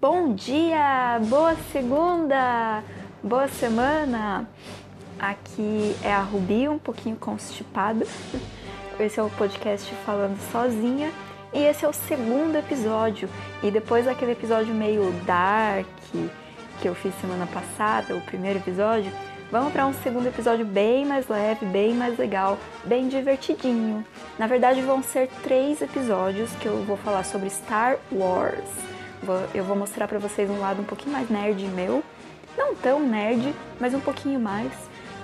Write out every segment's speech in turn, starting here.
Bom dia, boa segunda, boa semana. Aqui é a Rubi, um pouquinho constipada. Esse é o podcast falando sozinha e esse é o segundo episódio. E depois daquele episódio meio dark que eu fiz semana passada, o primeiro episódio, vamos para um segundo episódio bem mais leve, bem mais legal, bem divertidinho. Na verdade, vão ser três episódios que eu vou falar sobre Star Wars. Eu vou mostrar para vocês um lado um pouquinho mais nerd meu, não tão nerd, mas um pouquinho mais.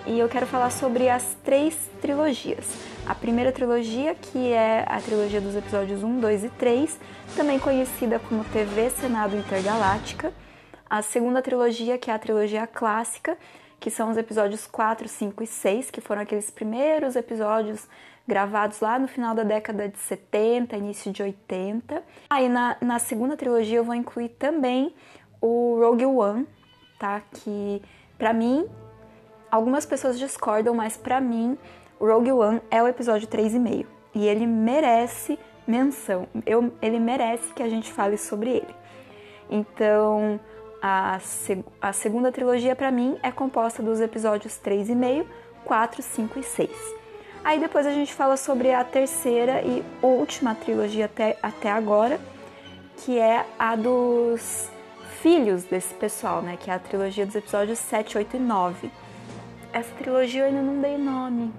E eu quero falar sobre as três trilogias. A primeira trilogia, que é a trilogia dos episódios 1, 2 e 3, também conhecida como TV Senado Intergaláctica. A segunda trilogia, que é a trilogia clássica, que são os episódios 4, 5 e 6, que foram aqueles primeiros episódios gravados lá no final da década de 70, início de 80. Aí na, na segunda trilogia eu vou incluir também o Rogue One, tá? Que para mim, algumas pessoas discordam, mas para mim o Rogue One é o episódio 3,5 e ele merece menção. Eu, ele merece que a gente fale sobre ele. Então, a, seg a segunda trilogia para mim é composta dos episódios 3,5, 4, 5 e 6. Aí depois a gente fala sobre a terceira e última trilogia até, até agora, que é a dos filhos desse pessoal, né? Que é a trilogia dos episódios 7, 8 e 9. Essa trilogia eu ainda não dei nome.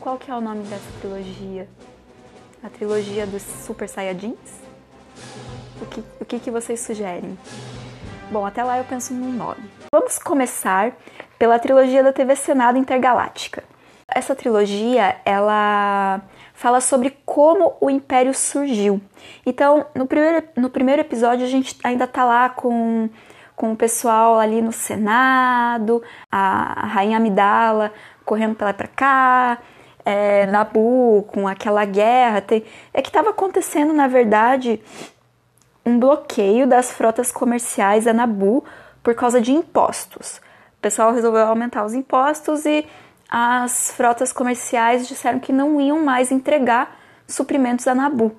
Qual que é o nome dessa trilogia? A trilogia dos Super Saiyajins? O que, o que, que vocês sugerem? Bom, até lá eu penso num nome. Vamos começar pela trilogia da TV Senado Intergaláctica. Essa trilogia, ela fala sobre como o Império surgiu. Então, no primeiro, no primeiro episódio, a gente ainda tá lá com, com o pessoal ali no Senado, a, a Rainha Amidala correndo pra lá pra cá, é, Nabu com aquela guerra. Tem, é que estava acontecendo, na verdade, um bloqueio das frotas comerciais da Nabu por causa de impostos. O pessoal resolveu aumentar os impostos e as frotas comerciais disseram que não iam mais entregar suprimentos a Nabu.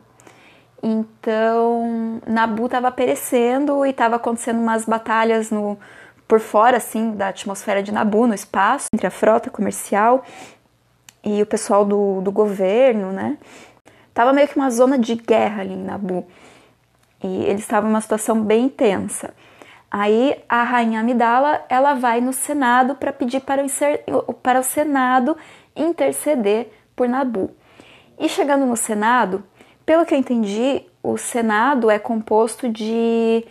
Então, Nabu estava perecendo e estava acontecendo umas batalhas no por fora assim da atmosfera de Nabu, no espaço, entre a frota comercial e o pessoal do, do governo, né? Tava meio que uma zona de guerra ali em Nabu. E eles estavam numa situação bem tensa. Aí a rainha Amidala ela vai no Senado para pedir para o, para o Senado interceder por Nabu. E chegando no Senado, pelo que eu entendi, o Senado é composto de,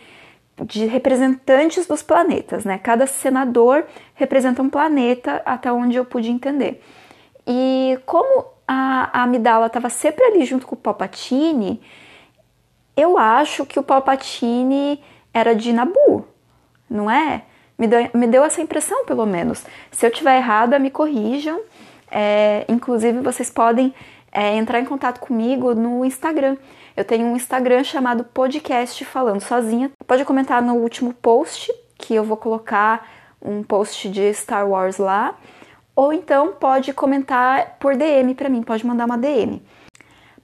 de representantes dos planetas, né? Cada senador representa um planeta, até onde eu pude entender. E como a, a Amidala estava sempre ali junto com o Palpatine, eu acho que o Palpatine era de Nabu, não é? Me deu, me deu essa impressão, pelo menos. Se eu tiver errada, me corrijam. É, inclusive, vocês podem é, entrar em contato comigo no Instagram. Eu tenho um Instagram chamado Podcast Falando Sozinha. Pode comentar no último post, que eu vou colocar um post de Star Wars lá. Ou então pode comentar por DM para mim, pode mandar uma DM.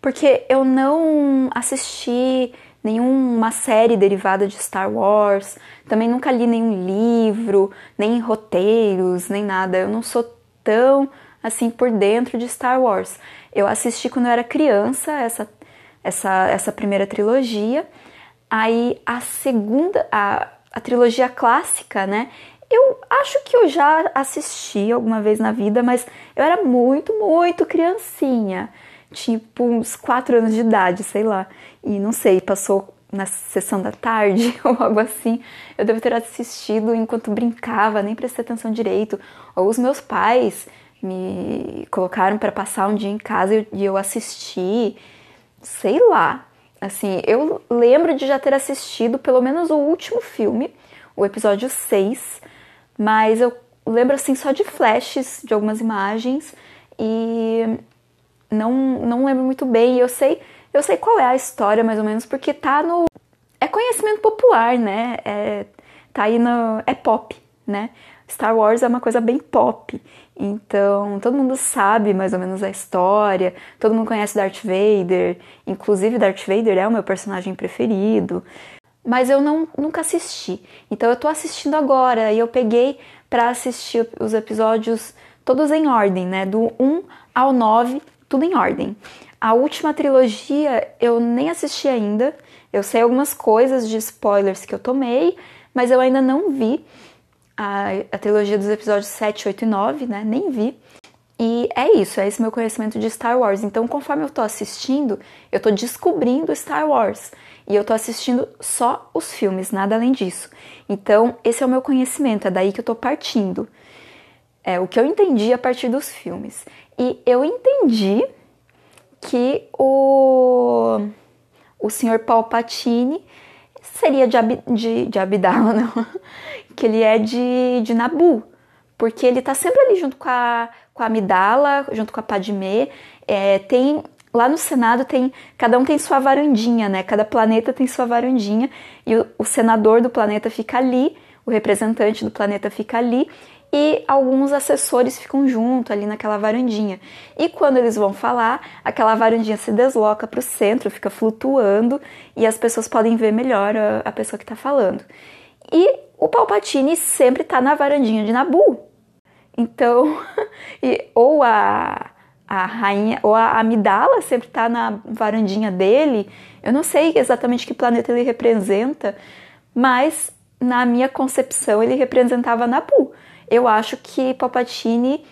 Porque eu não assisti nenhuma série derivada de Star Wars, também nunca li nenhum livro, nem roteiros, nem nada. Eu não sou tão assim por dentro de Star Wars. Eu assisti quando eu era criança essa essa essa primeira trilogia. Aí a segunda, a, a trilogia clássica, né? Eu acho que eu já assisti alguma vez na vida, mas eu era muito, muito criancinha tipo uns 4 anos de idade, sei lá. E não sei, passou na sessão da tarde ou algo assim. Eu devo ter assistido enquanto brincava, nem prestei atenção direito. Ou os meus pais me colocaram para passar um dia em casa e eu assisti, sei lá. Assim, eu lembro de já ter assistido pelo menos o último filme, o episódio 6, mas eu lembro assim só de flashes de algumas imagens e não, não lembro muito bem. Eu sei, eu sei qual é a história, mais ou menos, porque tá no. É conhecimento popular, né? É, tá aí no. É pop, né? Star Wars é uma coisa bem pop. Então, todo mundo sabe mais ou menos a história, todo mundo conhece Darth Vader, inclusive Darth Vader é o meu personagem preferido. mas eu não, nunca assisti. Então eu tô assistindo agora e eu peguei para assistir os episódios todos em ordem, né? Do 1 ao 9, tudo em ordem. A última trilogia eu nem assisti ainda. Eu sei algumas coisas de spoilers que eu tomei, mas eu ainda não vi a, a trilogia dos episódios 7, 8 e 9, né? Nem vi. E é isso, é esse meu conhecimento de Star Wars. Então, conforme eu tô assistindo, eu tô descobrindo Star Wars. E eu tô assistindo só os filmes, nada além disso. Então, esse é o meu conhecimento, é daí que eu tô partindo. É o que eu entendi a partir dos filmes. E eu entendi que o, o senhor Palpatine seria de, Ab, de, de Abdala, não. que ele é de, de Nabu. Porque ele tá sempre ali junto com a, com a Amidala, junto com a Padmé. É, tem lá no Senado tem cada um tem sua varandinha, né? Cada planeta tem sua varandinha e o, o, senador do planeta fica ali, o representante do planeta fica ali e alguns assessores ficam junto ali naquela varandinha. E quando eles vão falar, aquela varandinha se desloca para o centro, fica flutuando e as pessoas podem ver melhor a, a pessoa que está falando. E o Palpatine sempre está na varandinha de Nabu. Então, e, ou a a rainha, ou a Amidala sempre está na varandinha dele. Eu não sei exatamente que planeta ele representa, mas na minha concepção ele representava Nabu. Eu acho que Palpatine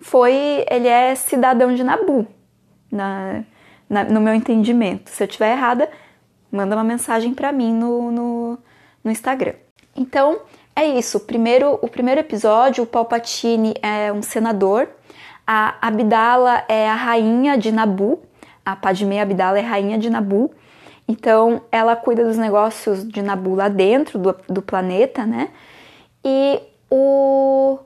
foi, ele é cidadão de Nabu, na, na, no meu entendimento. Se eu estiver errada, manda uma mensagem para mim no, no, no Instagram. Então, é isso. Primeiro, o primeiro episódio, o Palpatine é um senador a Abdala é a rainha de Nabu, a Padmé Abdala é rainha de Nabu, então ela cuida dos negócios de Nabu lá dentro do, do planeta, né? E o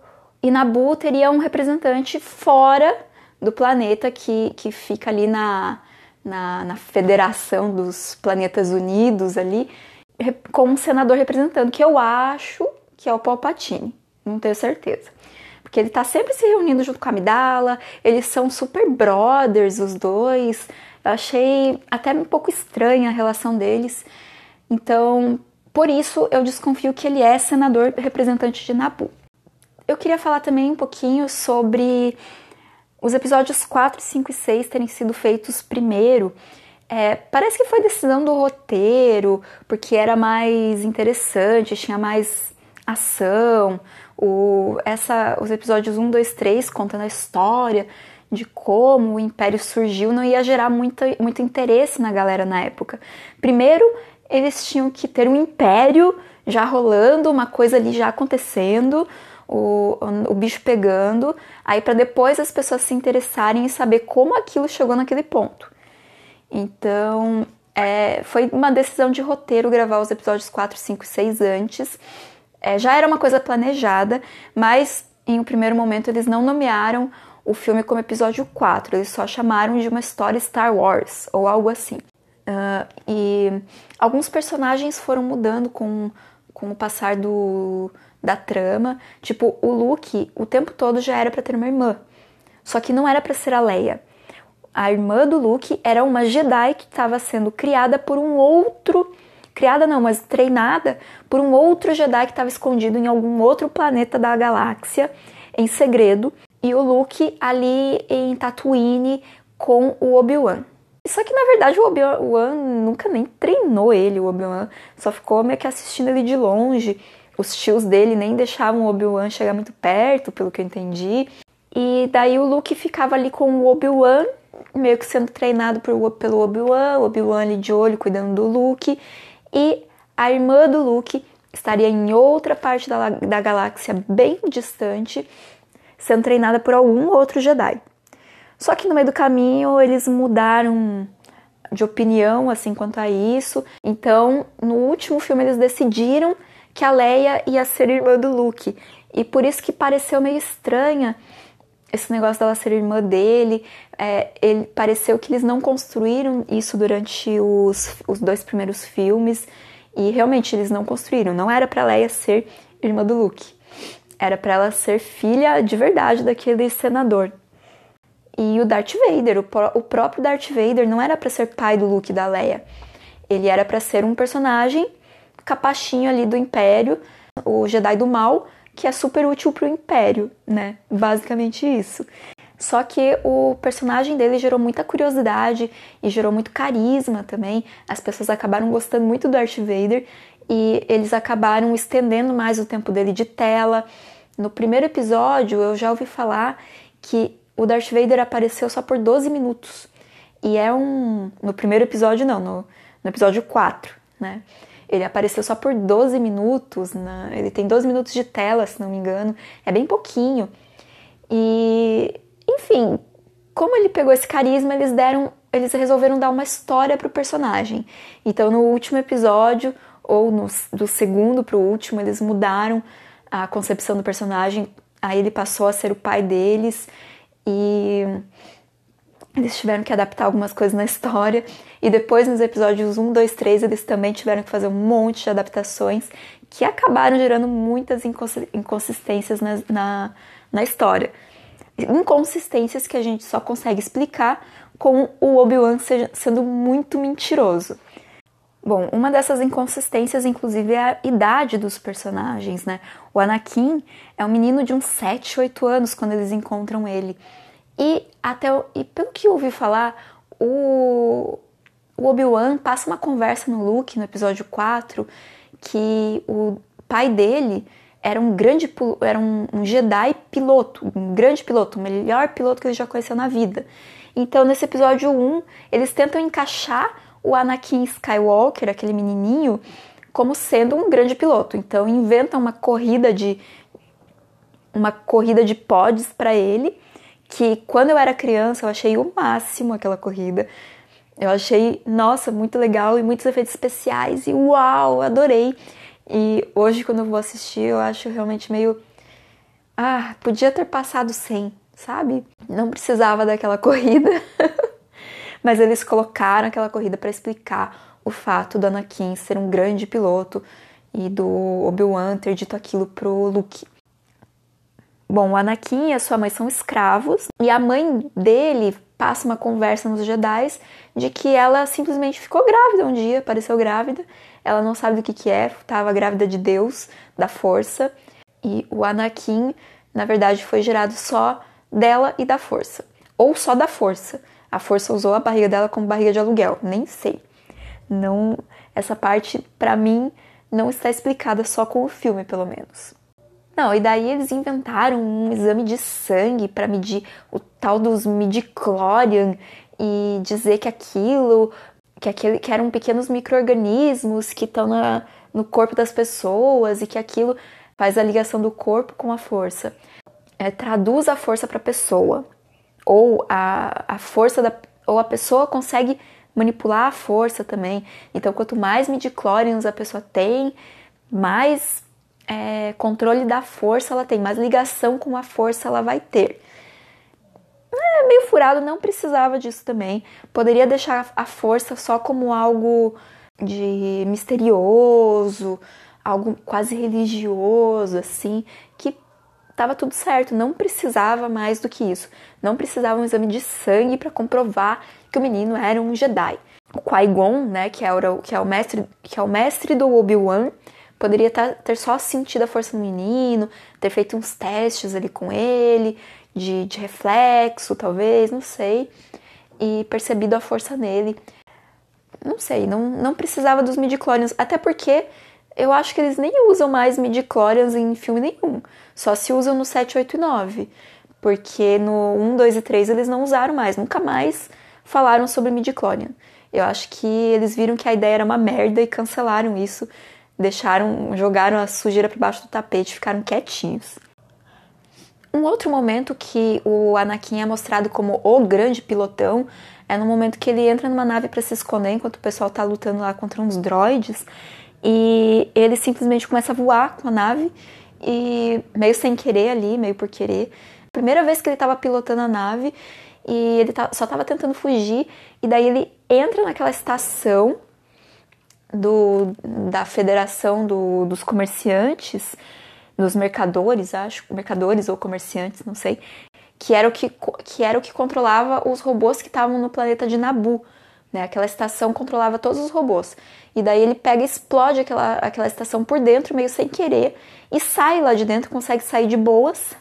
e Nabu teria um representante fora do planeta que, que fica ali na, na, na Federação dos Planetas Unidos ali, com um senador representando, que eu acho que é o Palpatine, não tenho certeza porque ele tá sempre se reunindo junto com a Amidala, eles são super brothers, os dois. Eu achei até um pouco estranha a relação deles. Então, por isso eu desconfio que ele é senador representante de Nabu. Eu queria falar também um pouquinho sobre os episódios 4, 5 e 6 terem sido feitos primeiro. É, parece que foi decisão do roteiro, porque era mais interessante, tinha mais ação. O, essa, os episódios 1, 2, 3 contando a história de como o Império surgiu não ia gerar muita, muito interesse na galera na época. Primeiro, eles tinham que ter um império já rolando, uma coisa ali já acontecendo, o, o bicho pegando, aí para depois as pessoas se interessarem e saber como aquilo chegou naquele ponto. Então, é, foi uma decisão de roteiro gravar os episódios 4, 5 e 6 antes é, já era uma coisa planejada, mas em um primeiro momento eles não nomearam o filme como episódio 4, eles só chamaram de uma história Star Wars ou algo assim. Uh, e alguns personagens foram mudando com, com o passar do, da trama. Tipo, o Luke, o tempo todo já era para ter uma irmã. Só que não era para ser a Leia. A irmã do Luke era uma Jedi que estava sendo criada por um outro criada não, mas treinada por um outro Jedi que estava escondido em algum outro planeta da galáxia, em segredo, e o Luke ali em Tatooine com o Obi-Wan. Só que na verdade o Obi-Wan nunca nem treinou ele, o Obi-Wan só ficou meio que assistindo ele de longe. Os tios dele nem deixavam o Obi-Wan chegar muito perto, pelo que eu entendi. E daí o Luke ficava ali com o Obi-Wan, meio que sendo treinado por, pelo Obi-Wan, Obi-Wan ali de olho cuidando do Luke e a irmã do Luke estaria em outra parte da, da galáxia bem distante, sendo treinada por algum outro Jedi. Só que no meio do caminho eles mudaram de opinião assim quanto a isso. Então, no último filme eles decidiram que a Leia ia ser irmã do Luke. E por isso que pareceu meio estranha esse negócio dela ser irmã dele. É, ele pareceu que eles não construíram isso durante os, os dois primeiros filmes e realmente eles não construíram. Não era para Leia ser irmã do Luke, era para ela ser filha de verdade daquele senador. E o Darth Vader, o, o próprio Darth Vader, não era para ser pai do Luke e da Leia. Ele era para ser um personagem capachinho ali do Império, o Jedi do Mal, que é super útil pro Império, né? Basicamente isso. Só que o personagem dele gerou muita curiosidade e gerou muito carisma também. As pessoas acabaram gostando muito do Darth Vader e eles acabaram estendendo mais o tempo dele de tela. No primeiro episódio, eu já ouvi falar que o Darth Vader apareceu só por 12 minutos. E é um. No primeiro episódio, não, no, no episódio 4, né? Ele apareceu só por 12 minutos, na, ele tem 12 minutos de tela, se não me engano, é bem pouquinho. E, enfim, como ele pegou esse carisma, eles deram, eles resolveram dar uma história pro personagem. Então, no último episódio, ou no, do segundo pro último, eles mudaram a concepção do personagem. Aí ele passou a ser o pai deles e eles tiveram que adaptar algumas coisas na história. E depois, nos episódios 1, 2, 3, eles também tiveram que fazer um monte de adaptações que acabaram gerando muitas inconsistências na, na, na história. Inconsistências que a gente só consegue explicar com o Obi-Wan sendo muito mentiroso. Bom, uma dessas inconsistências, inclusive, é a idade dos personagens, né? O Anakin é um menino de uns 7, 8 anos quando eles encontram ele. E até e pelo que ouvi falar, o, o Obi-Wan passa uma conversa no Luke no episódio 4 que o pai dele era um grande era um, um Jedi piloto, um grande piloto, o melhor piloto que ele já conheceu na vida. Então, nesse episódio 1, eles tentam encaixar o Anakin Skywalker, aquele menininho, como sendo um grande piloto. Então, inventam uma corrida de uma corrida de pods para ele que quando eu era criança eu achei o máximo aquela corrida. Eu achei, nossa, muito legal e muitos efeitos especiais e uau, adorei. E hoje quando eu vou assistir eu acho realmente meio ah, podia ter passado sem, sabe? Não precisava daquela corrida. Mas eles colocaram aquela corrida para explicar o fato do Anakin ser um grande piloto e do Obi-Wan ter dito aquilo pro Luke. Bom, o Anakin e a sua mãe são escravos e a mãe dele passa uma conversa nos Jedi de que ela simplesmente ficou grávida um dia, apareceu grávida. Ela não sabe do que que é, estava grávida de Deus, da força. E o Anakin, na verdade, foi gerado só dela e da força, ou só da força. A força usou a barriga dela como barriga de aluguel, nem sei. Não, essa parte para mim não está explicada só com o filme, pelo menos. Não, e daí eles inventaram um exame de sangue para medir o tal dos midichlorian e dizer que aquilo, que aquele que eram pequenos micro-organismos que estão no corpo das pessoas e que aquilo faz a ligação do corpo com a força. É, traduz a força para a pessoa. Ou a, a força da. Ou a pessoa consegue manipular a força também. Então, quanto mais midichlorians a pessoa tem, mais é, controle da força ela tem, mais ligação com a força ela vai ter. É meio furado, não precisava disso também. Poderia deixar a força só como algo de misterioso, algo quase religioso, assim, que tava tudo certo, não precisava mais do que isso. Não precisava um exame de sangue para comprovar que o menino era um Jedi. O Qui-Gon, né, que é o, que é o mestre, que é o mestre do Obi-Wan, Poderia tá, ter só sentido a força do menino, ter feito uns testes ali com ele, de, de reflexo, talvez, não sei, e percebido a força nele. Não sei, não, não precisava dos midichlorians, até porque eu acho que eles nem usam mais midichlorians em filme nenhum, só se usam no 7, 8 e 9, porque no 1, 2 e 3 eles não usaram mais, nunca mais falaram sobre midichlorian. Eu acho que eles viram que a ideia era uma merda e cancelaram isso. Deixaram, jogaram a sujeira para baixo do tapete, ficaram quietinhos. Um outro momento que o Anakin é mostrado como o grande pilotão é no momento que ele entra numa nave para se esconder enquanto o pessoal tá lutando lá contra uns droids e ele simplesmente começa a voar com a nave e meio sem querer ali, meio por querer. Primeira vez que ele estava pilotando a nave e ele só estava tentando fugir e daí ele entra naquela estação do, da Federação do, dos Comerciantes, dos Mercadores, acho, mercadores ou comerciantes, não sei, que era o que, que, era o que controlava os robôs que estavam no planeta de Nabu, né? Aquela estação controlava todos os robôs. E daí ele pega e explode aquela, aquela estação por dentro, meio sem querer, e sai lá de dentro, consegue sair de boas.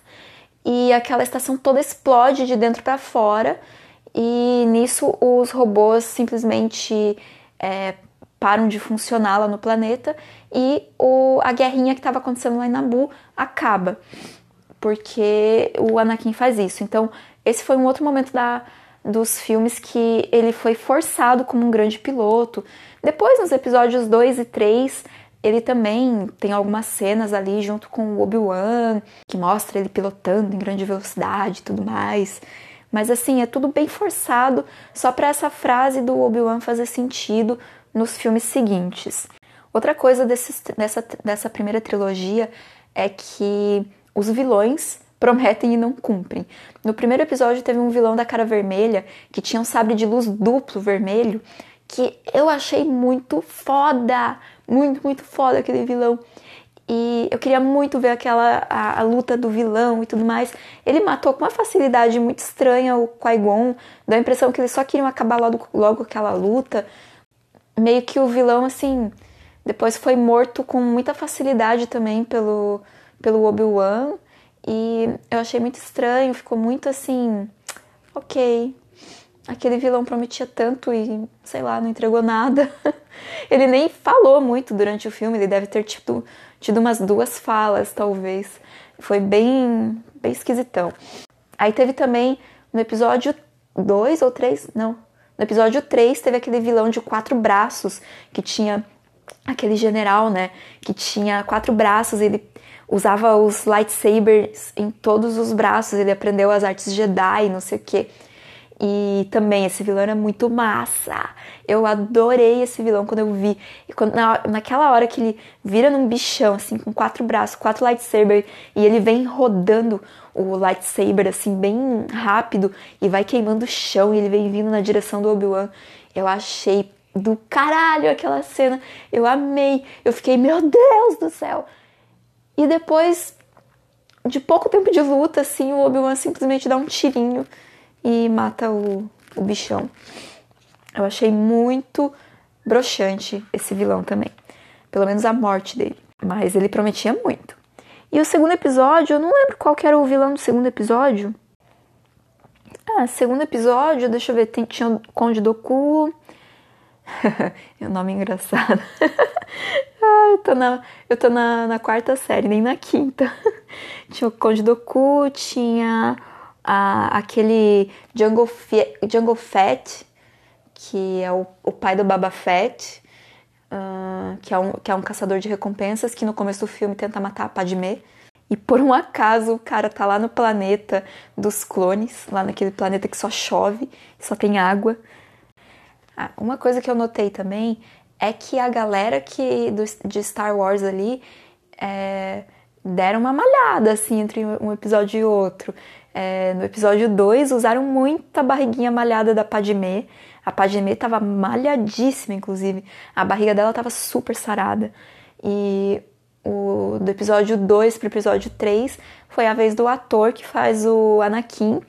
E aquela estação toda explode de dentro para fora. E nisso os robôs simplesmente é, param de funcionar lá no planeta e o, a guerrinha que estava acontecendo lá em Nabu acaba. Porque o Anakin faz isso. Então, esse foi um outro momento da, dos filmes que ele foi forçado como um grande piloto. Depois, nos episódios 2 e 3, ele também tem algumas cenas ali junto com o Obi-Wan, que mostra ele pilotando em grande velocidade e tudo mais. Mas assim, é tudo bem forçado, só para essa frase do Obi-Wan fazer sentido nos filmes seguintes. Outra coisa desse, dessa, dessa primeira trilogia é que os vilões prometem e não cumprem. No primeiro episódio teve um vilão da cara vermelha que tinha um sabre de luz duplo vermelho que eu achei muito foda, muito, muito foda aquele vilão. E eu queria muito ver aquela a, a, luta do vilão e tudo mais. Ele matou com uma facilidade muito estranha o Qui-Gon, dá a impressão que eles só queriam acabar logo, logo aquela luta. Meio que o vilão, assim, depois foi morto com muita facilidade também pelo, pelo Obi-Wan. E eu achei muito estranho, ficou muito assim, ok. Aquele vilão prometia tanto e, sei lá, não entregou nada. ele nem falou muito durante o filme, ele deve ter tido, tido umas duas falas, talvez. Foi bem, bem esquisitão. Aí teve também no episódio 2 ou 3, não. No episódio 3 teve aquele vilão de quatro braços que tinha aquele general, né, que tinha quatro braços, ele usava os lightsabers em todos os braços, ele aprendeu as artes Jedi, não sei o que. E também esse vilão era muito massa. Eu adorei esse vilão quando eu vi. E quando, na, naquela hora que ele vira num bichão, assim, com quatro braços, quatro lightsabers, e ele vem rodando o lightsaber, assim, bem rápido, e vai queimando o chão, e ele vem vindo na direção do Obi-Wan. Eu achei do caralho aquela cena. Eu amei. Eu fiquei, meu Deus do céu. E depois de pouco tempo de luta, assim, o Obi-Wan simplesmente dá um tirinho e mata o, o bichão. Eu achei muito broxante esse vilão também. Pelo menos a morte dele. Mas ele prometia muito. E o segundo episódio, eu não lembro qual era o vilão do segundo episódio. Ah, segundo episódio, deixa eu ver, tem, tinha o Conde Doku. é um nome engraçado. ah, eu tô, na, eu tô na, na quarta série, nem na quinta. tinha o Conde Doku, tinha a, aquele Jungle, Jungle Fett, que é o, o pai do Baba Fett, uh, que, é um, que é um caçador de recompensas, que no começo do filme tenta matar a Padmé. E por um acaso o cara tá lá no planeta dos clones, lá naquele planeta que só chove, só tem água. Ah, uma coisa que eu notei também é que a galera que do, de Star Wars ali é, deram uma malhada assim entre um episódio e outro. É, no episódio 2 usaram muita barriguinha malhada da Padmé. A Padmé tava malhadíssima, inclusive. A barriga dela tava super sarada. E o, do episódio 2 pro episódio 3 foi a vez do ator que faz o Anakin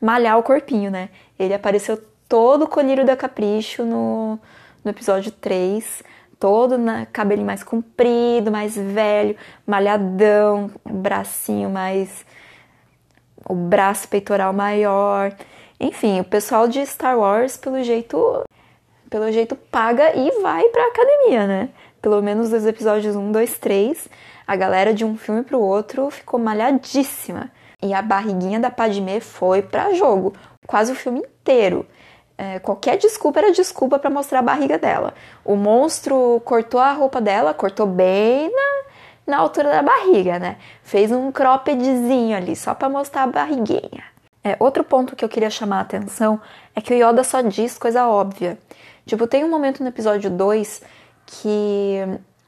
malhar o corpinho, né? Ele apareceu todo o colírio da Capricho no, no episódio 3 todo na cabelinho mais comprido, mais velho, malhadão, bracinho mais o braço peitoral maior. Enfim, o pessoal de Star Wars, pelo jeito, pelo jeito paga e vai pra academia, né? Pelo menos dos episódios 1, 2, 3, a galera de um filme pro outro ficou malhadíssima. E a barriguinha da Padmé foi pra jogo, quase o filme inteiro. É, qualquer desculpa era desculpa para mostrar a barriga dela. O monstro cortou a roupa dela, cortou bem na, na altura da barriga, né? Fez um croppedzinho ali, só para mostrar a barriguinha. É, outro ponto que eu queria chamar a atenção é que o Yoda só diz coisa óbvia. Tipo, tem um momento no episódio 2 que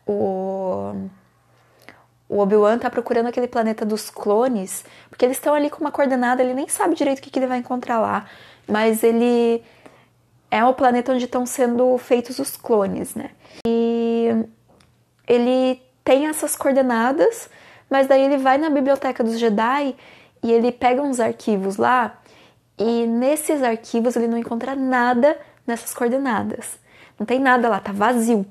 o, o Obi-Wan tá procurando aquele planeta dos clones, porque eles estão ali com uma coordenada, ele nem sabe direito o que, que ele vai encontrar lá, mas ele é o planeta onde estão sendo feitos os clones, né? E ele tem essas coordenadas, mas daí ele vai na biblioteca dos Jedi e ele pega uns arquivos lá e nesses arquivos ele não encontra nada, nessas coordenadas. Não tem nada lá, tá vazio.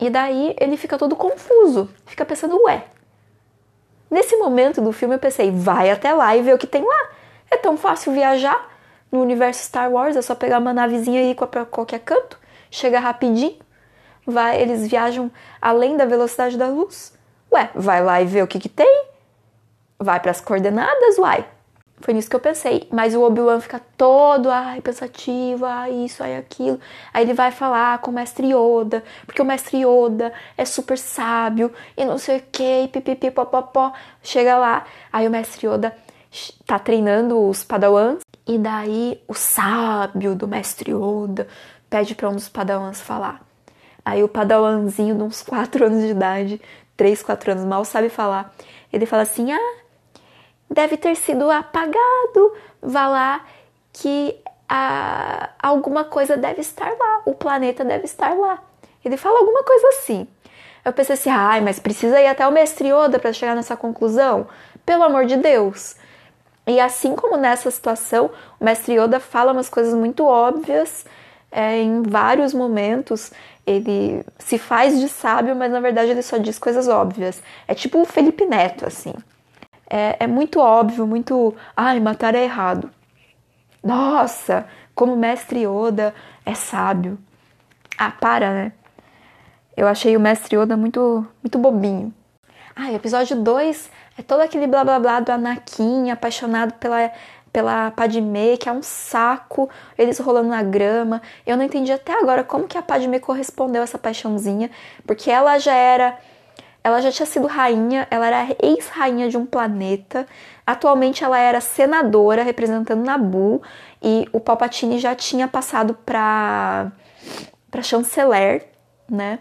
E daí ele fica todo confuso, fica pensando, ué. Nesse momento do filme eu pensei, vai até lá e vê o que tem lá. É tão fácil viajar no universo Star Wars, é só pegar uma navezinha e ir para qualquer canto, chega rapidinho. Vai, eles viajam além da velocidade da luz. Ué, vai lá e vê o que, que tem. Vai para as coordenadas, uai. Foi nisso que eu pensei. Mas o Obi-Wan fica todo, ai, pensativo, ai, isso, ai, aquilo. Aí ele vai falar com o mestre Yoda, porque o mestre Yoda é super sábio e não sei o que, pipipi, popopó. Chega lá, aí o mestre Yoda tá treinando os padawans, e daí o sábio do mestre Yoda pede para um dos padawans falar. Aí o padawanzinho de uns 4 anos de idade, 3, 4 anos, mal sabe falar. Ele fala assim: ah, deve ter sido apagado. Vá lá que a, alguma coisa deve estar lá, o planeta deve estar lá. Ele fala alguma coisa assim. Eu pensei assim, ai, mas precisa ir até o mestre Yoda para chegar nessa conclusão? Pelo amor de Deus. E assim como nessa situação, o mestre Yoda fala umas coisas muito óbvias é, em vários momentos. Ele se faz de sábio, mas na verdade ele só diz coisas óbvias. É tipo o Felipe Neto, assim é, é muito óbvio, muito. Ai, matar é errado. Nossa, como o mestre Yoda é sábio. Ah, para, né? Eu achei o mestre Yoda muito, muito bobinho. Ah, episódio 2 é todo aquele blá blá blá do Anakin apaixonado pela, pela Padmé, que é um saco, eles rolando na grama. Eu não entendi até agora como que a Padmé correspondeu a essa paixãozinha, porque ela já era ela já tinha sido rainha, ela era ex-rainha de um planeta. Atualmente ela era senadora representando Nabu e o Palpatine já tinha passado para para chanceler, né?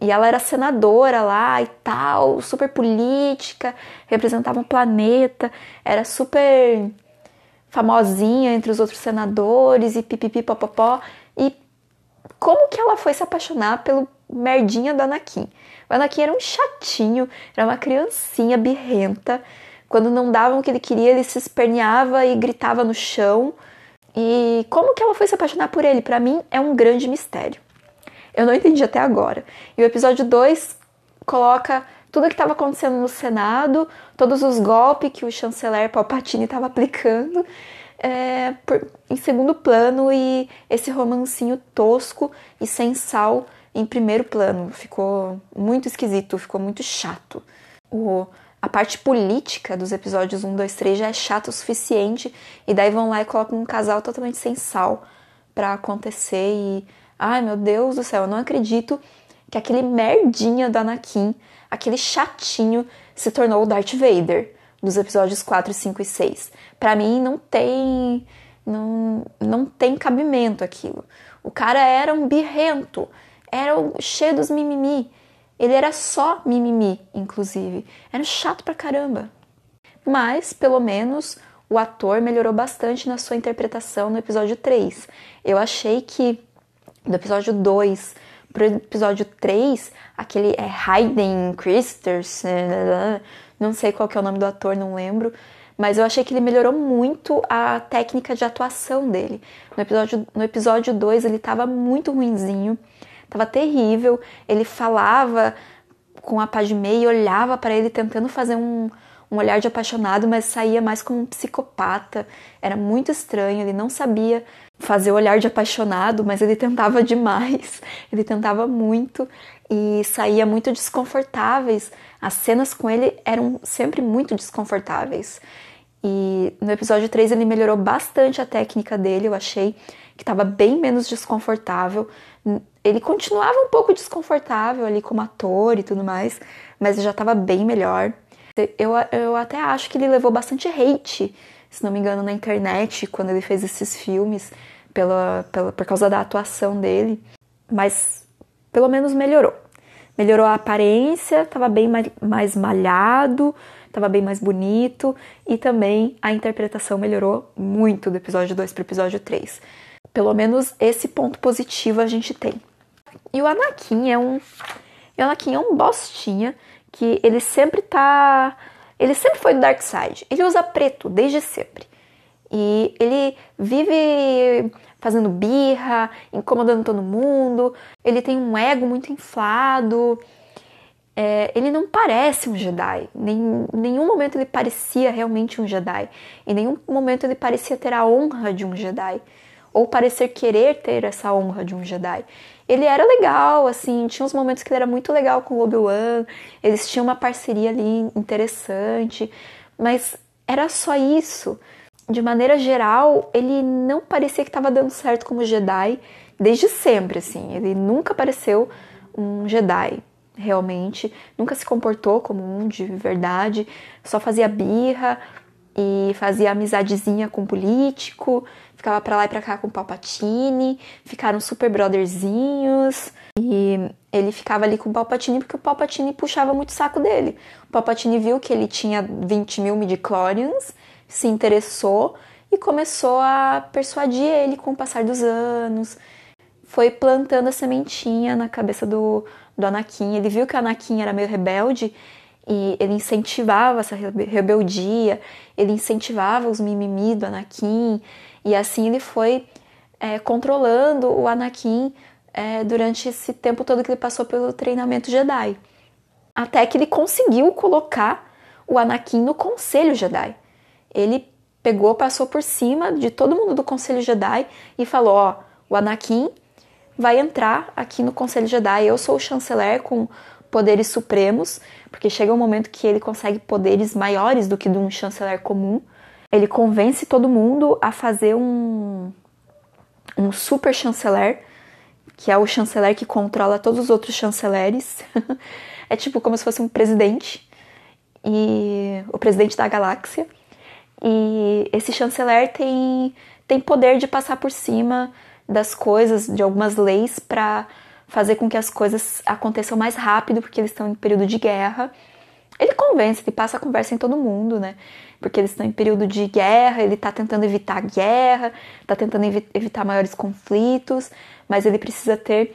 E ela era senadora lá e tal, super política, representava um planeta, era super famosinha entre os outros senadores e pipipi popopó. E como que ela foi se apaixonar pelo merdinha do Anakin? O Anakin era um chatinho, era uma criancinha birrenta. Quando não davam o que ele queria, ele se esperneava e gritava no chão. E como que ela foi se apaixonar por ele? Para mim é um grande mistério. Eu não entendi até agora. E o episódio 2 coloca tudo o que estava acontecendo no Senado, todos os golpes que o chanceler Palpatine estava aplicando é, por, em segundo plano e esse romancinho tosco e sem sal em primeiro plano. Ficou muito esquisito, ficou muito chato. O, a parte política dos episódios 1, 2, 3 já é chata o suficiente, e daí vão lá e colocam um casal totalmente sem sal para acontecer e. Ai meu Deus do céu, eu não acredito que aquele merdinha do Anakin, aquele chatinho, se tornou o Darth Vader dos episódios 4, 5 e 6. Para mim não tem não, não tem cabimento aquilo. O cara era um birrento, era cheio dos mimimi. Ele era só mimimi, inclusive. Era chato pra caramba. Mas, pelo menos, o ator melhorou bastante na sua interpretação no episódio 3. Eu achei que do episódio 2 pro episódio 3, aquele é Hayden Christensen, não sei qual que é o nome do ator, não lembro, mas eu achei que ele melhorou muito a técnica de atuação dele. No episódio, no episódio 2 ele tava muito ruinzinho, Tava terrível. Ele falava com a Padmé e olhava para ele tentando fazer um, um olhar de apaixonado, mas saía mais como um psicopata. Era muito estranho, ele não sabia fazer o olhar de apaixonado, mas ele tentava demais. Ele tentava muito e saía muito desconfortáveis. As cenas com ele eram sempre muito desconfortáveis. E no episódio 3 ele melhorou bastante a técnica dele, eu achei que estava bem menos desconfortável ele continuava um pouco desconfortável ali como ator e tudo mais, mas já estava bem melhor. Eu, eu até acho que ele levou bastante hate, se não me engano, na internet quando ele fez esses filmes, pela, pela, por causa da atuação dele, mas pelo menos melhorou. Melhorou a aparência, estava bem mais malhado, estava bem mais bonito e também a interpretação melhorou muito do episódio 2 para o episódio 3. Pelo menos esse ponto positivo a gente tem. E o Anakin é um. O Anakin é um bostinha que ele sempre tá. Ele sempre foi do Dark Side. Ele usa preto desde sempre. E ele vive fazendo birra, incomodando todo mundo. Ele tem um ego muito inflado. É, ele não parece um Jedi. Em nenhum momento ele parecia realmente um Jedi. Em nenhum momento ele parecia ter a honra de um Jedi. Ou parecer querer ter essa honra de um Jedi. Ele era legal, assim, tinha uns momentos que ele era muito legal com o Obi-Wan. Eles tinham uma parceria ali interessante. Mas era só isso. De maneira geral, ele não parecia que estava dando certo como Jedi desde sempre, assim. Ele nunca pareceu um Jedi realmente, nunca se comportou como um de verdade, só fazia birra e fazia amizadezinha com político, ficava para lá e para cá com o Palpatine, ficaram super brotherzinhos e ele ficava ali com o Palpatine porque o Palpatine puxava muito o saco dele. O Palpatine viu que ele tinha 20 mil midichlorians, se interessou e começou a persuadir ele com o passar dos anos. Foi plantando a sementinha na cabeça do, do Anakin. Ele viu que o Anakin era meio rebelde e ele incentivava essa rebeldia, ele incentivava os mimimi do Anakin e assim ele foi é, controlando o Anakin é, durante esse tempo todo que ele passou pelo treinamento Jedi. Até que ele conseguiu colocar o Anakin no Conselho Jedi. Ele pegou, passou por cima de todo mundo do Conselho Jedi e falou: Ó, o Anakin vai entrar aqui no Conselho Jedi. Eu sou o chanceler com poderes supremos, porque chega um momento que ele consegue poderes maiores do que de um chanceler comum. Ele convence todo mundo a fazer um, um super chanceler, que é o chanceler que controla todos os outros chanceleres. é tipo como se fosse um presidente, e o presidente da galáxia. E esse chanceler tem, tem poder de passar por cima das coisas, de algumas leis, para fazer com que as coisas aconteçam mais rápido, porque eles estão em período de guerra. Ele convence, ele passa a conversa em todo mundo, né? Porque eles estão em período de guerra, ele tá tentando evitar guerra, tá tentando evi evitar maiores conflitos, mas ele precisa ter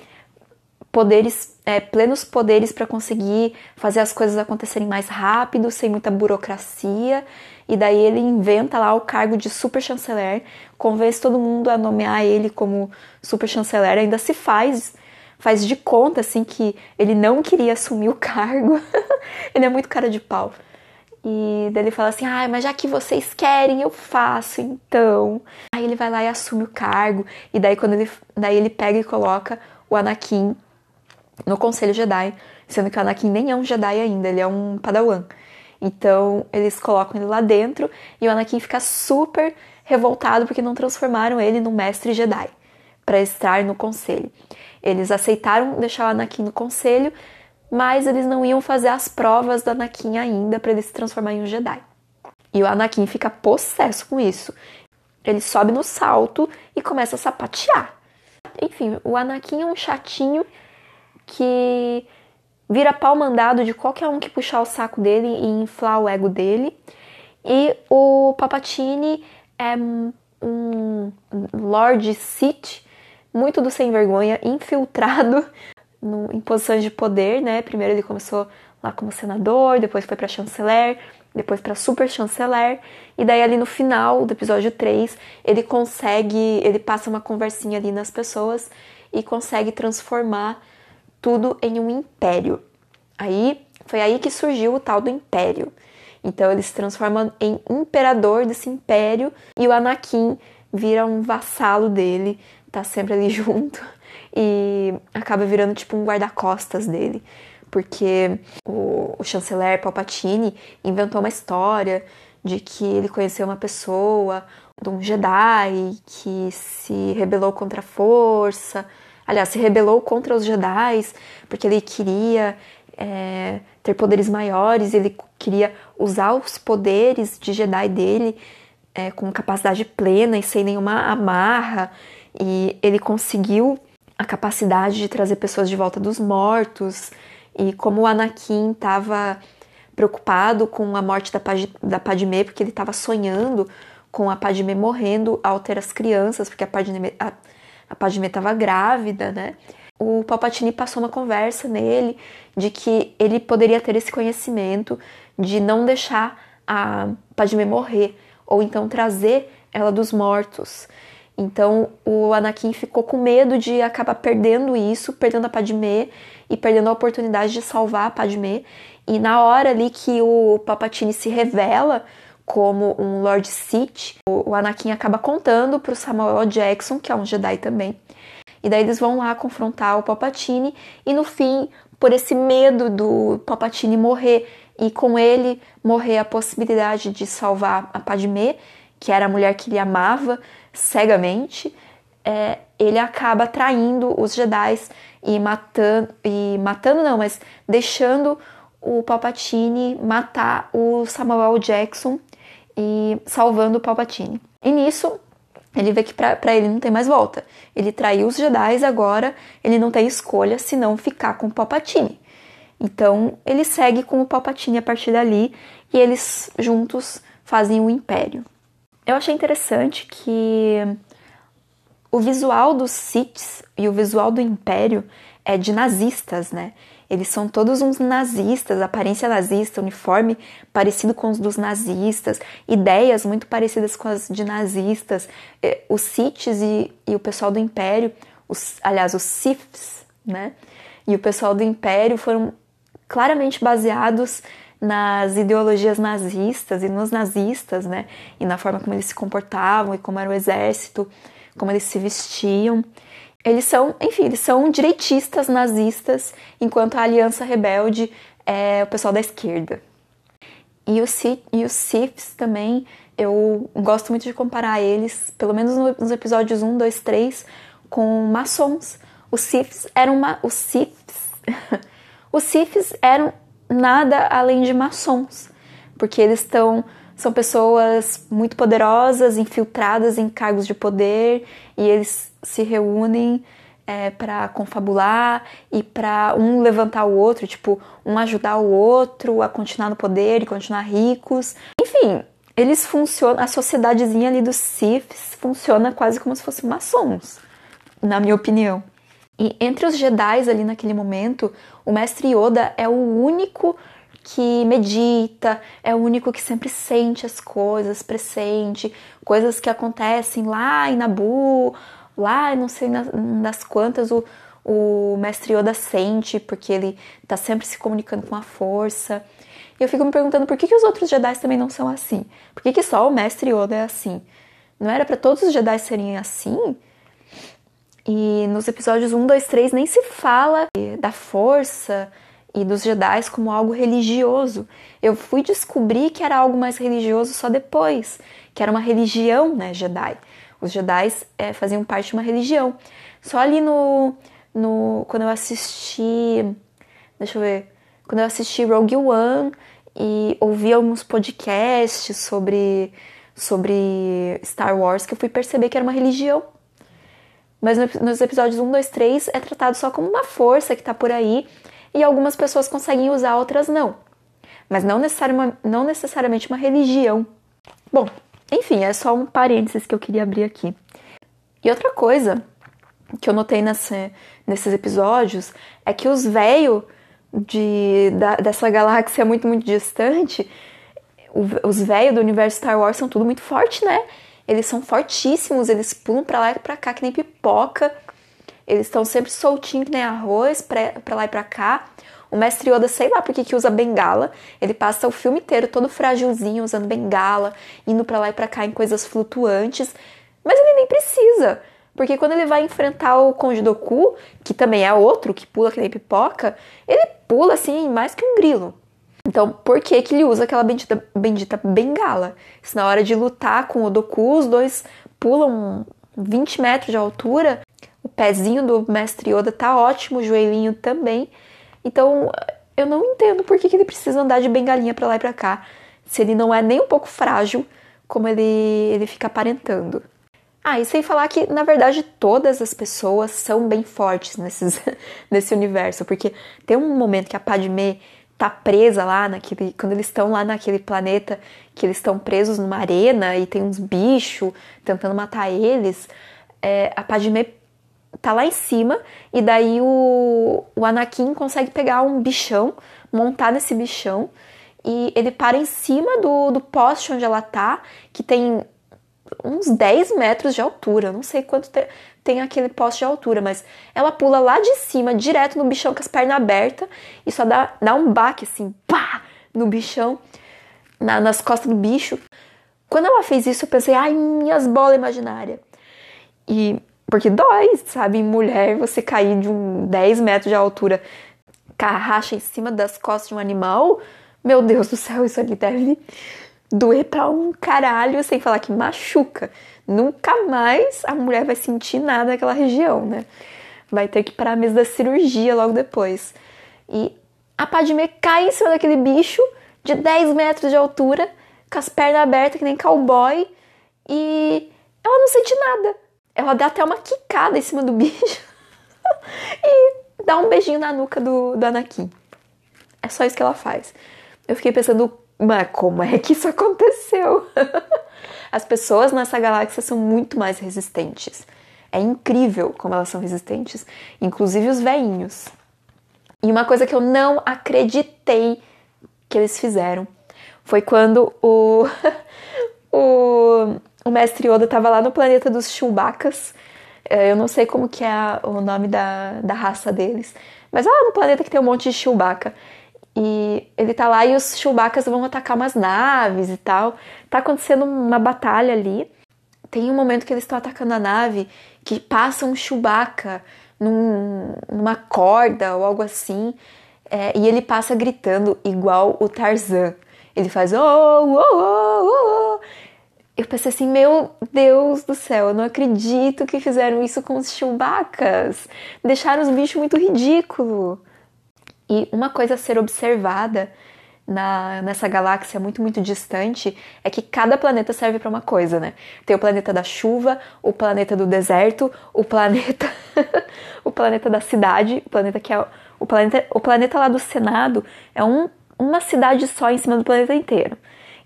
poderes, é, plenos poderes para conseguir fazer as coisas acontecerem mais rápido, sem muita burocracia. E daí ele inventa lá o cargo de super chanceler, convence todo mundo a nomear ele como super chanceler, ainda se faz faz de conta assim que ele não queria assumir o cargo. ele é muito cara de pau. E daí ele fala assim: "Ah, mas já que vocês querem, eu faço, então". Aí ele vai lá e assume o cargo, e daí quando ele daí ele pega e coloca o Anakin no Conselho Jedi, sendo que o Anakin nem é um Jedi ainda, ele é um Padawan. Então eles colocam ele lá dentro e o Anakin fica super revoltado porque não transformaram ele num mestre Jedi para estar no conselho. Eles aceitaram deixar o Anakin no conselho, mas eles não iam fazer as provas do Anakin ainda para ele se transformar em um Jedi. E o Anakin fica possesso com isso. Ele sobe no salto e começa a sapatear. Enfim, o Anakin é um chatinho que vira pau mandado de qualquer um que puxar o saco dele e inflar o ego dele. E o Papatini é um Lord Sith, muito do sem vergonha, infiltrado no, em posições de poder, né? Primeiro ele começou lá como senador, depois foi para chanceler, depois para super chanceler, e daí ali no final do episódio 3, ele consegue, ele passa uma conversinha ali nas pessoas e consegue transformar tudo em um império. Aí foi aí que surgiu o tal do império. Então ele se transforma em imperador desse império e o Anakin vira um vassalo dele, tá sempre ali junto e acaba virando tipo um guarda-costas dele, porque o, o chanceler Palpatine inventou uma história de que ele conheceu uma pessoa, de um Jedi que se rebelou contra a força aliás, se rebelou contra os Jedi porque ele queria é, ter poderes maiores, ele queria usar os poderes de Jedi dele é, com capacidade plena e sem nenhuma amarra, e ele conseguiu a capacidade de trazer pessoas de volta dos mortos. E como o Anakin estava preocupado com a morte da, Pad da Padmé, porque ele estava sonhando com a Padmé morrendo ao ter as crianças, porque a Padmé, a, a Padmé estava grávida, né? O Palpatine passou uma conversa nele de que ele poderia ter esse conhecimento de não deixar a Padmé morrer ou então trazer ela dos mortos. Então o Anakin ficou com medo de acabar perdendo isso, perdendo a Padmé e perdendo a oportunidade de salvar a Padmé. E na hora ali que o Palpatine se revela como um Lord Sith, o Anakin acaba contando para o Samuel Jackson, que é um Jedi também. E daí eles vão lá confrontar o Palpatine e no fim, por esse medo do Palpatine morrer e com ele morrer a possibilidade de salvar a Padmé, que era a mulher que ele amava cegamente, é, ele acaba traindo os Jedi e matando, e matando não, mas deixando o Palpatine matar o Samuel Jackson e salvando o Palpatine. E nisso, ele vê que para ele não tem mais volta. Ele traiu os Jedi, agora ele não tem escolha senão ficar com o Palpatine. Então, ele segue com o Palpatine a partir dali e eles juntos fazem o Império. Eu achei interessante que o visual dos Siths e o visual do Império é de nazistas, né? Eles são todos uns nazistas, aparência nazista, uniforme parecido com os dos nazistas, ideias muito parecidas com as de nazistas. É, os Siths e, e o pessoal do Império, os, aliás, os Siths, né? E o pessoal do Império foram claramente baseados nas ideologias nazistas e nos nazistas, né? E na forma como eles se comportavam e como era o exército, como eles se vestiam. Eles são, enfim, eles são direitistas nazistas, enquanto a Aliança Rebelde é o pessoal da esquerda. E os, e os Siths também, eu gosto muito de comparar eles, pelo menos nos episódios 1, 2, 3, com maçons. Os Siths eram uma, os Siths, os Siths eram nada além de maçons, porque eles estão são pessoas muito poderosas, infiltradas em cargos de poder e eles se reúnem é, para confabular e para um levantar o outro, tipo, um ajudar o outro a continuar no poder e continuar ricos. Enfim, eles funcionam, a sociedadezinha ali dos Siths funciona quase como se fossem maçons, na minha opinião. E entre os Jedi ali naquele momento, o mestre Yoda é o único que medita, é o único que sempre sente as coisas, pressente, coisas que acontecem lá em Nabu, lá não sei das quantas o, o mestre Yoda sente, porque ele tá sempre se comunicando com a força. E eu fico me perguntando por que, que os outros Jedi também não são assim? Por que, que só o mestre Yoda é assim? Não era para todos os Jedi serem assim? E nos episódios 1, 2, 3 nem se fala da força, e dos Jedi como algo religioso. Eu fui descobrir que era algo mais religioso só depois, que era uma religião, né, Jedi. Os Jedi é, faziam parte de uma religião. Só ali no, no quando eu assisti, deixa eu ver, quando eu assisti Rogue One e ouvi alguns podcasts sobre sobre Star Wars que eu fui perceber que era uma religião. Mas nos episódios 1, 2, 3 é tratado só como uma força que está por aí e algumas pessoas conseguem usar, outras não. Mas não, não necessariamente uma religião. Bom, enfim, é só um parênteses que eu queria abrir aqui. E outra coisa que eu notei nesses episódios é que os velhos de, dessa galáxia muito, muito distante, os velhos do universo Star Wars são tudo muito forte, né? Eles são fortíssimos, eles pulam pra lá e pra cá que nem pipoca. Eles estão sempre soltinhos que nem arroz pra, lá e pra cá. O mestre Yoda, sei lá por que, usa bengala. Ele passa o filme inteiro todo frágilzinho, usando bengala, indo pra lá e pra cá em coisas flutuantes. Mas ele nem precisa. Porque quando ele vai enfrentar o Conde Doku, que também é outro que pula que nem pipoca, ele pula assim mais que um grilo. Então, por que, que ele usa aquela bendita, bendita bengala? Se na hora de lutar com o Doku, os dois pulam 20 metros de altura o pezinho do mestre Yoda tá ótimo, o joelhinho também. Então, eu não entendo por que, que ele precisa andar de bengalinha para lá e pra cá, se ele não é nem um pouco frágil, como ele, ele fica aparentando. Ah, e sem falar que, na verdade, todas as pessoas são bem fortes nesses, nesse universo, porque tem um momento que a Padmé tá presa lá naquele. Quando eles estão lá naquele planeta, que eles estão presos numa arena e tem uns bichos tentando matar eles. É, a Padmé tá lá em cima e daí o, o Anakin consegue pegar um bichão, montar nesse bichão e ele para em cima do, do poste onde ela tá, que tem uns 10 metros de altura. Não sei quanto te, tem aquele poste de altura, mas ela pula lá de cima, direto no bichão com as pernas abertas e só dá, dá um baque assim, pá, no bichão, na, nas costas do bicho. Quando ela fez isso, eu pensei, ai, minhas bolas imaginárias. E porque dói, sabe? Mulher, você cair de um 10 metros de altura, carracha em cima das costas de um animal, meu Deus do céu, isso ali deve doer pra um caralho, sem falar que machuca. Nunca mais a mulher vai sentir nada naquela região, né? Vai ter que ir pra mesa da cirurgia logo depois. E a Padme cai em cima daquele bicho de 10 metros de altura, com as pernas abertas, que nem cowboy, e ela não sente nada. Ela dá até uma quicada em cima do bicho e dá um beijinho na nuca do, do Anakin. É só isso que ela faz. Eu fiquei pensando, mas como é que isso aconteceu? As pessoas nessa galáxia são muito mais resistentes. É incrível como elas são resistentes, inclusive os veinhos. E uma coisa que eu não acreditei que eles fizeram foi quando o, o, o mestre Yoda estava lá no planeta dos Chewbaccas. É, eu não sei como que é o nome da, da raça deles, mas lá no planeta que tem um monte de Chewbacca. E ele tá lá e os Chewbaccas vão atacar umas naves e tal. Tá acontecendo uma batalha ali. Tem um momento que eles estão atacando a nave que passa um Chewbacca num, numa corda ou algo assim. É, e ele passa gritando igual o Tarzan. Ele faz oh, oh, oh, oh. Eu pensei assim, meu Deus do céu, eu não acredito que fizeram isso com os Chewbaccas. Deixaram os bichos muito ridículos. E uma coisa a ser observada na, nessa galáxia muito, muito distante é que cada planeta serve para uma coisa, né? Tem o planeta da chuva, o planeta do deserto, o planeta o planeta da cidade, o planeta que é o planeta, o planeta lá do Senado é um, uma cidade só em cima do planeta inteiro.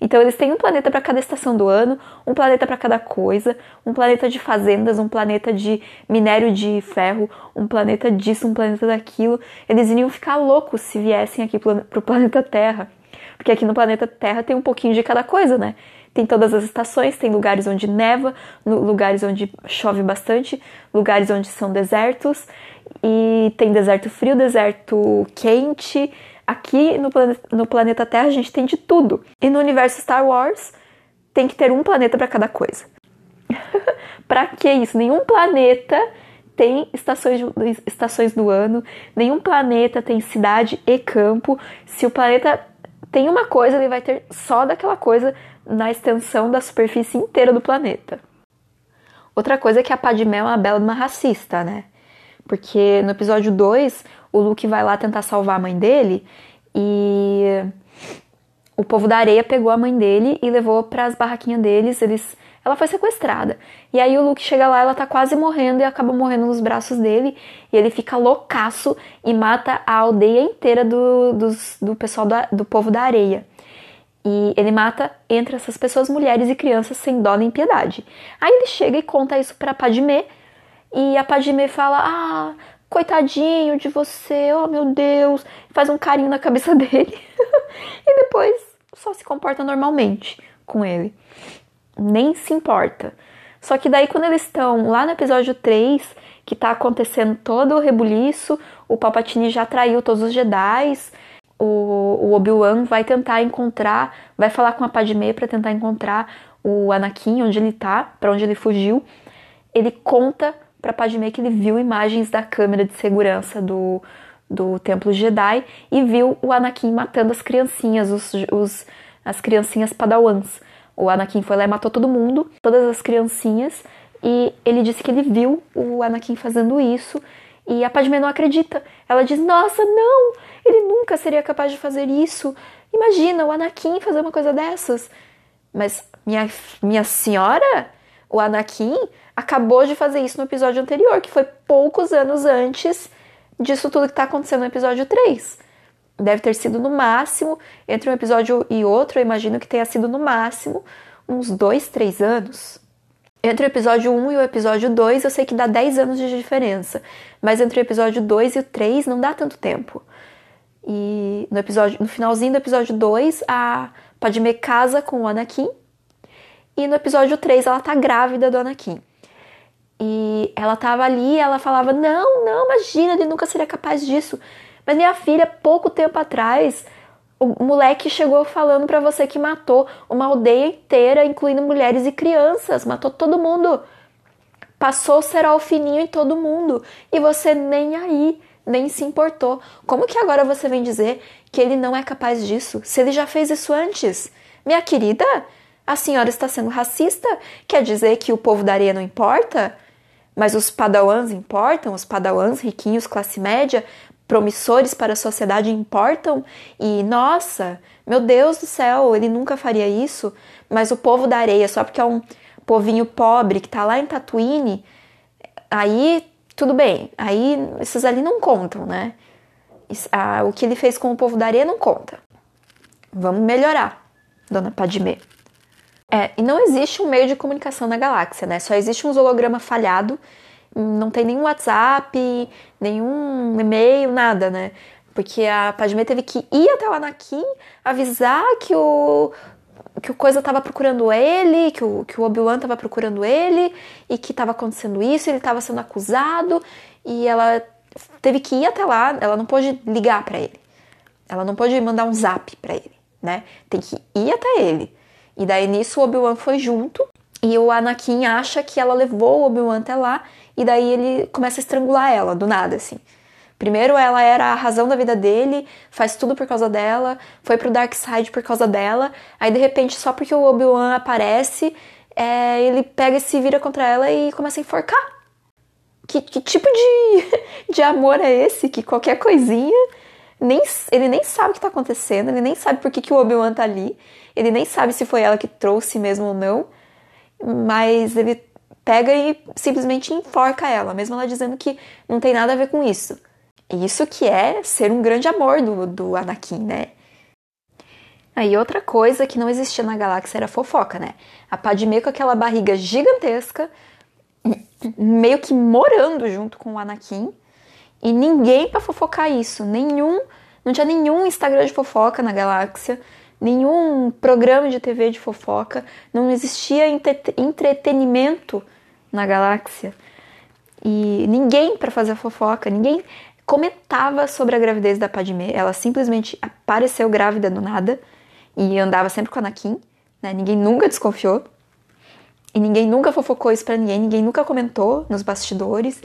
Então eles têm um planeta para cada estação do ano, um planeta para cada coisa, um planeta de fazendas, um planeta de minério de ferro, um planeta disso, um planeta daquilo. Eles iriam ficar loucos se viessem aqui pro planeta Terra. Porque aqui no planeta Terra tem um pouquinho de cada coisa, né? Tem todas as estações, tem lugares onde neva, lugares onde chove bastante, lugares onde são desertos, e tem deserto frio, deserto quente, Aqui no, no planeta Terra a gente tem de tudo. E no universo Star Wars tem que ter um planeta para cada coisa. para que isso? Nenhum planeta tem estações, estações do ano, nenhum planeta tem cidade e campo. Se o planeta tem uma coisa, ele vai ter só daquela coisa na extensão da superfície inteira do planeta. Outra coisa é que a Padmé é uma bela uma racista, né? Porque no episódio 2, o Luke vai lá tentar salvar a mãe dele e o povo da areia pegou a mãe dele e levou para as barraquinhas deles. Eles, ela foi sequestrada. E aí o Luke chega lá, ela tá quase morrendo e acaba morrendo nos braços dele. E ele fica loucaço e mata a aldeia inteira do, do pessoal do, do povo da areia. E ele mata entre essas pessoas mulheres e crianças sem dó nem piedade. Aí ele chega e conta isso pra Padmé. E a Padmé fala: Ah, coitadinho de você, oh meu Deus, faz um carinho na cabeça dele e depois só se comporta normalmente com ele. Nem se importa. Só que daí quando eles estão lá no episódio 3, que tá acontecendo todo o rebuliço, o Palpatine já traiu todos os Jedi, o, Obi-Wan vai tentar encontrar, vai falar com a Padmé para tentar encontrar o Anakin onde ele tá, para onde ele fugiu. Ele conta para Padmé que ele viu imagens da câmera de segurança do, do Templo Jedi e viu o Anakin matando as criancinhas, os, os, as criancinhas padawans. O Anakin foi lá e matou todo mundo, todas as criancinhas, e ele disse que ele viu o Anakin fazendo isso e a Padmé não acredita. Ela diz: Nossa, não! Ele nunca seria capaz de fazer isso. Imagina o Anakin fazer uma coisa dessas. Mas, minha, minha senhora, o Anakin acabou de fazer isso no episódio anterior, que foi poucos anos antes disso tudo que está acontecendo no episódio 3. Deve ter sido no máximo, entre um episódio e outro, eu imagino que tenha sido no máximo uns dois, três anos. Entre o episódio 1 e o episódio 2, eu sei que dá 10 anos de diferença, mas entre o episódio 2 e o 3 não dá tanto tempo. E no episódio, no finalzinho do episódio 2, a Padme casa com o Anakin E no episódio 3 ela tá grávida do Anakin. E ela tava ali, ela falava: "Não, não, imagina, ele nunca seria capaz disso". Mas minha filha, pouco tempo atrás, o moleque chegou falando para você que matou uma aldeia inteira, incluindo mulheres e crianças, matou todo mundo. Passou o cerol fininho em todo mundo e você nem aí, nem se importou. Como que agora você vem dizer que ele não é capaz disso, se ele já fez isso antes? Minha querida, a senhora está sendo racista? Quer dizer que o povo da areia não importa? Mas os padawans importam, os padawans riquinhos, classe média, promissores para a sociedade importam? E nossa, meu Deus do céu, ele nunca faria isso. Mas o povo da areia, só porque é um povinho pobre que tá lá em Tatooine, aí tudo bem. Aí esses ali não contam, né? o que ele fez com o povo da areia não conta. Vamos melhorar, dona Padmé. É, e não existe um meio de comunicação na galáxia, né? Só existe um holograma falhado, não tem nenhum WhatsApp, nenhum e-mail, nada, né? Porque a Padmé teve que ir até o Anakin avisar que o que o coisa tava procurando ele, que o, que o Obi-Wan tava procurando ele e que tava acontecendo isso, ele tava sendo acusado e ela teve que ir até lá, ela não pôde ligar para ele. Ela não pôde mandar um zap para ele, né? Tem que ir até ele. E daí nisso o Obi-Wan foi junto e o Anakin acha que ela levou o Obi-Wan até lá e daí ele começa a estrangular ela do nada assim. Primeiro ela era a razão da vida dele, faz tudo por causa dela, foi pro Dark Side por causa dela, aí de repente só porque o Obi-Wan aparece, é, ele pega e se vira contra ela e começa a enforcar. Que, que tipo de, de amor é esse? Que qualquer coisinha nem, ele nem sabe o que tá acontecendo, ele nem sabe por que, que o Obi-Wan tá ali, ele nem sabe se foi ela que trouxe mesmo ou não, mas ele pega e simplesmente enforca ela, mesmo ela dizendo que não tem nada a ver com isso. Isso que é ser um grande amor do, do Anakin, né? Aí outra coisa que não existia na galáxia era fofoca, né? A Padmé com aquela barriga gigantesca, meio que morando junto com o Anakin, e ninguém para fofocar isso, nenhum, não tinha nenhum Instagram de fofoca na galáxia, nenhum programa de TV de fofoca, não existia entretenimento na galáxia. E ninguém para fazer fofoca, ninguém comentava sobre a gravidez da Padmé. Ela simplesmente apareceu grávida do nada e andava sempre com a Anakin, né? Ninguém nunca desconfiou. E ninguém nunca fofocou isso para ninguém, ninguém nunca comentou nos bastidores.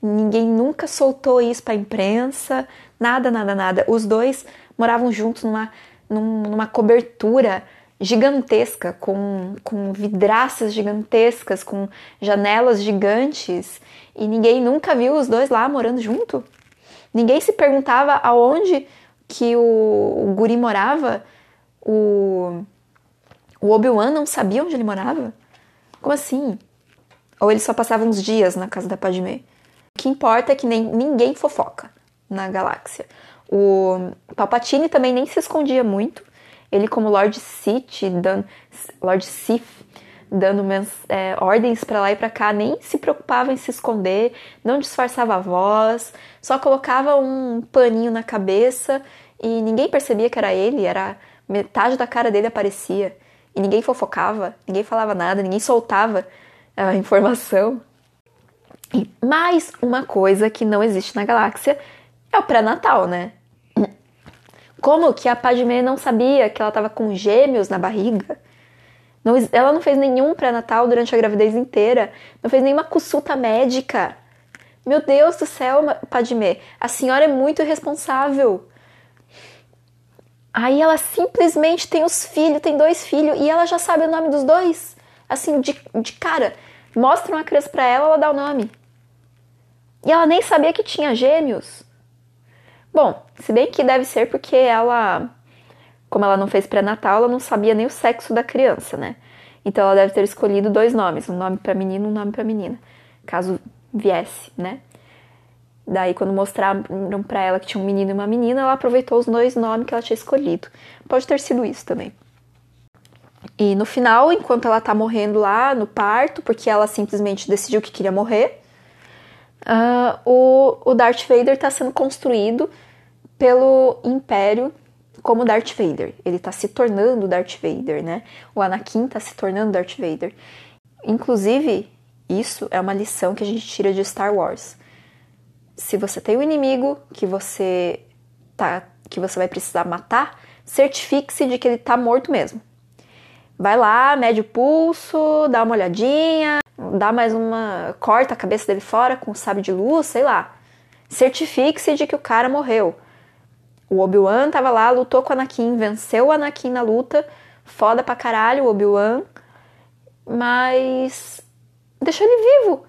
Ninguém nunca soltou isso para imprensa, nada, nada, nada. Os dois moravam juntos numa, numa cobertura gigantesca, com, com vidraças gigantescas, com janelas gigantes, e ninguém nunca viu os dois lá morando junto. Ninguém se perguntava aonde que o, o guri morava. O, o Obi-Wan não sabia onde ele morava? Como assim? Ou ele só passava uns dias na casa da Padmé? Que importa é que nem, ninguém fofoca na galáxia. O Palpatine também nem se escondia muito. Ele, como Lord Sith, dando, Lord Sith, dando é, ordens para lá e para cá, nem se preocupava em se esconder, não disfarçava a voz, só colocava um paninho na cabeça e ninguém percebia que era ele, era metade da cara dele aparecia e ninguém fofocava, ninguém falava nada, ninguém soltava a informação. E mais uma coisa que não existe na galáxia é o pré-natal, né? Como que a Padmé não sabia que ela estava com gêmeos na barriga? Não, ela não fez nenhum pré-natal durante a gravidez inteira, não fez nenhuma consulta médica. Meu Deus do céu, Padmé, a senhora é muito irresponsável. Aí ela simplesmente tem os filhos, tem dois filhos, e ela já sabe o nome dos dois. Assim, de, de cara. Mostra uma criança pra ela, ela dá o nome. E ela nem sabia que tinha gêmeos. Bom, se bem que deve ser porque ela, como ela não fez pré-natal, ela não sabia nem o sexo da criança, né? Então ela deve ter escolhido dois nomes, um nome para menino e um nome para menina, caso viesse, né? Daí, quando mostraram para ela que tinha um menino e uma menina, ela aproveitou os dois nomes que ela tinha escolhido. Pode ter sido isso também. E no final, enquanto ela tá morrendo lá no parto, porque ela simplesmente decidiu que queria morrer, uh, o, o Darth Vader tá sendo construído pelo Império como Darth Vader. Ele tá se tornando Darth Vader, né? O Anakin tá se tornando Darth Vader. Inclusive, isso é uma lição que a gente tira de Star Wars. Se você tem um inimigo que você tá que você vai precisar matar, certifique-se de que ele tá morto mesmo. Vai lá, mede o pulso, dá uma olhadinha, dá mais uma. corta a cabeça dele fora com um sabre de luz, sei lá. Certifique-se de que o cara morreu. O Obi-Wan tava lá, lutou com o Anakin, venceu o Anakin na luta, foda pra caralho o Obi-Wan, mas deixou ele vivo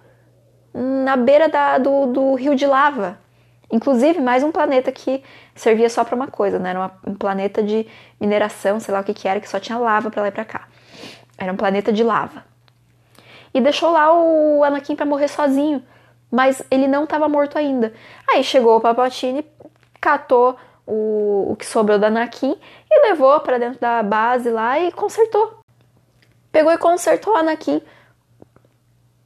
na beira da, do, do rio de lava. Inclusive, mais um planeta que servia só para uma coisa, né? Era um planeta de mineração, sei lá o que que era, que só tinha lava para lá e pra cá. Era um planeta de lava. E deixou lá o Anakin para morrer sozinho, mas ele não estava morto ainda. Aí chegou o Papatini, catou o, o que sobrou do Anakin e levou para dentro da base lá e consertou. Pegou e consertou o Anakin.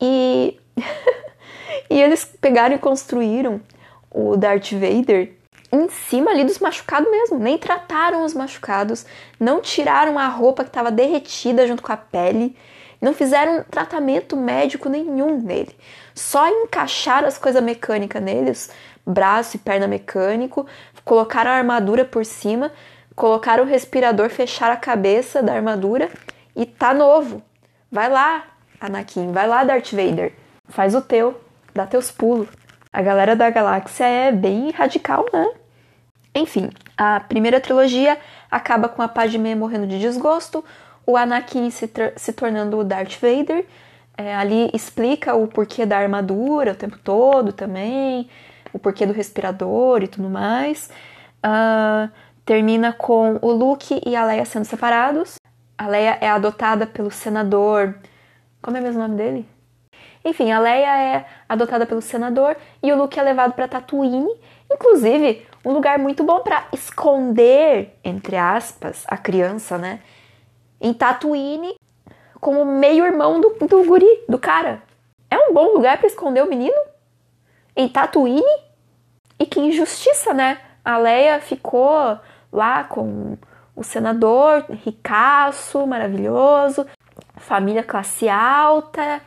E e eles pegaram e construíram o Darth Vader em cima ali dos machucados mesmo. Nem trataram os machucados, não tiraram a roupa que estava derretida junto com a pele, não fizeram tratamento médico nenhum nele. Só encaixaram as coisas mecânicas neles, braço e perna mecânico, colocaram a armadura por cima, colocaram o respirador, fecharam a cabeça da armadura e tá novo. Vai lá, Anakin, vai lá, Darth Vader. Faz o teu, dá teus pulos. A galera da galáxia é bem radical, né? Enfim, a primeira trilogia acaba com a Padmé morrendo de desgosto, o Anakin se, se tornando o Darth Vader. É, ali explica o porquê da armadura o tempo todo também, o porquê do respirador e tudo mais. Uh, termina com o Luke e a Leia sendo separados. A Leia é adotada pelo senador. Como é mesmo o nome dele? Enfim, a Leia é adotada pelo senador e o Luke é levado para Tatooine, inclusive um lugar muito bom para esconder, entre aspas, a criança, né? Em Tatooine, como meio irmão do, do guri, do cara. É um bom lugar para esconder o menino? Em Tatooine? E que injustiça, né? A Leia ficou lá com o senador, ricaço, maravilhoso, família classe alta,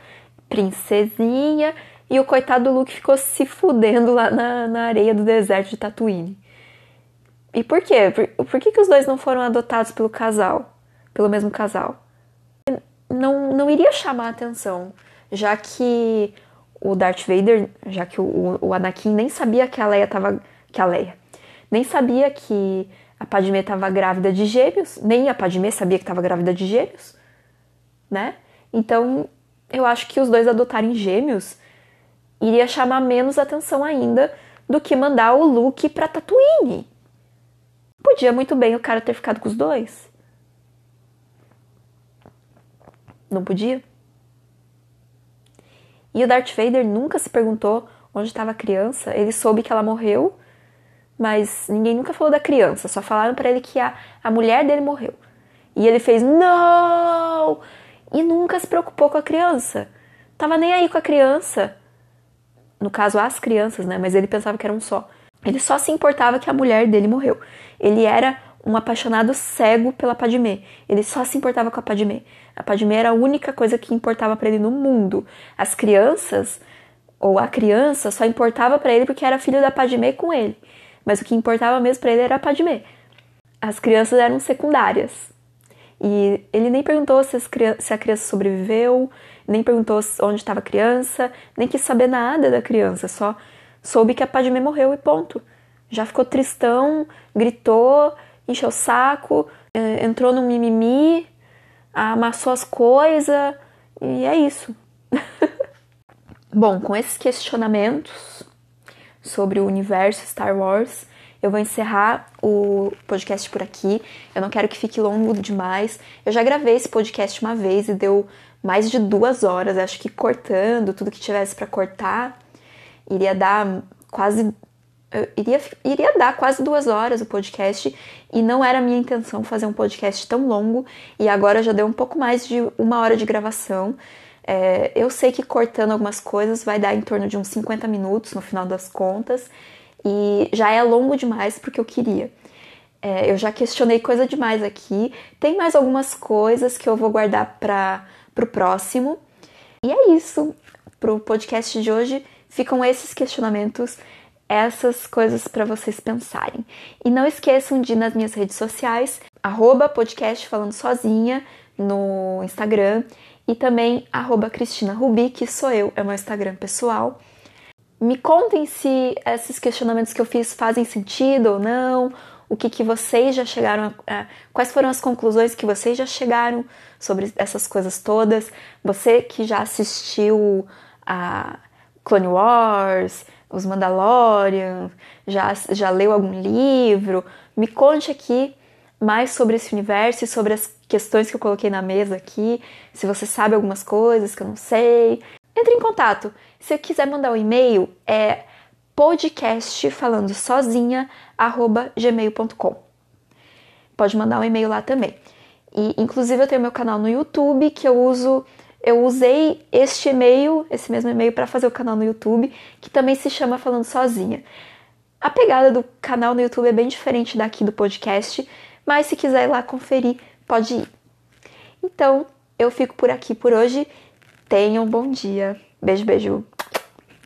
princesinha, e o coitado do Luke ficou se fudendo lá na, na areia do deserto de Tatooine. E por quê? Por, por que, que os dois não foram adotados pelo casal? Pelo mesmo casal? Não, não iria chamar atenção, já que o Darth Vader, já que o, o Anakin nem sabia que a Leia tava. Que a Leia. Nem sabia que a Padmé estava grávida de gêmeos, nem a Padmé sabia que estava grávida de gêmeos, né? Então, eu acho que os dois adotarem gêmeos iria chamar menos atenção ainda do que mandar o Luke pra Tatooine. Podia muito bem o cara ter ficado com os dois. Não podia? E o Darth Vader nunca se perguntou onde estava a criança. Ele soube que ela morreu, mas ninguém nunca falou da criança. Só falaram para ele que a, a mulher dele morreu. E ele fez não! E nunca se preocupou com a criança. Tava nem aí com a criança. No caso, as crianças, né? Mas ele pensava que era um só. Ele só se importava que a mulher dele morreu. Ele era um apaixonado cego pela Padmé. Ele só se importava com a Padmé. A Padmé era a única coisa que importava para ele no mundo. As crianças, ou a criança, só importava para ele porque era filho da Padmé com ele. Mas o que importava mesmo para ele era a Padmé. As crianças eram secundárias. E ele nem perguntou se, se a criança sobreviveu, nem perguntou onde estava a criança, nem quis saber nada da criança, só soube que a Padmé morreu e ponto. Já ficou tristão, gritou, encheu o saco, é, entrou no mimimi, amassou as coisas e é isso. Bom, com esses questionamentos sobre o universo Star Wars, eu vou encerrar o podcast por aqui. Eu não quero que fique longo demais. Eu já gravei esse podcast uma vez e deu mais de duas horas. Acho que cortando tudo que tivesse para cortar, iria dar quase. Iria, iria dar quase duas horas o podcast e não era a minha intenção fazer um podcast tão longo e agora já deu um pouco mais de uma hora de gravação. É, eu sei que cortando algumas coisas vai dar em torno de uns 50 minutos no final das contas e já é longo demais porque eu queria. É, eu já questionei coisa demais aqui. Tem mais algumas coisas que eu vou guardar para o próximo. E é isso. Para o podcast de hoje ficam esses questionamentos, essas coisas para vocês pensarem. E não esqueçam de ir nas minhas redes sociais, arroba podcast falando sozinha no Instagram e também arroba Cristina Rubi, que sou eu, é meu Instagram pessoal. Me contem se esses questionamentos que eu fiz fazem sentido ou não, o que, que vocês já chegaram, a, quais foram as conclusões que vocês já chegaram sobre essas coisas todas. Você que já assistiu a Clone Wars, os Mandalorian, já, já leu algum livro, me conte aqui mais sobre esse universo e sobre as questões que eu coloquei na mesa aqui, se você sabe algumas coisas que eu não sei. Entre em contato. Se quiser mandar um e-mail, é podcast falando sozinha gmail.com. Pode mandar um e-mail lá também. E inclusive eu tenho meu canal no YouTube que eu uso eu usei este e-mail, esse mesmo e-mail para fazer o canal no YouTube, que também se chama Falando Sozinha. A pegada do canal no YouTube é bem diferente daqui do podcast, mas se quiser ir lá conferir, pode ir. Então, eu fico por aqui por hoje. Tenham um bom dia. Beijo, beijo.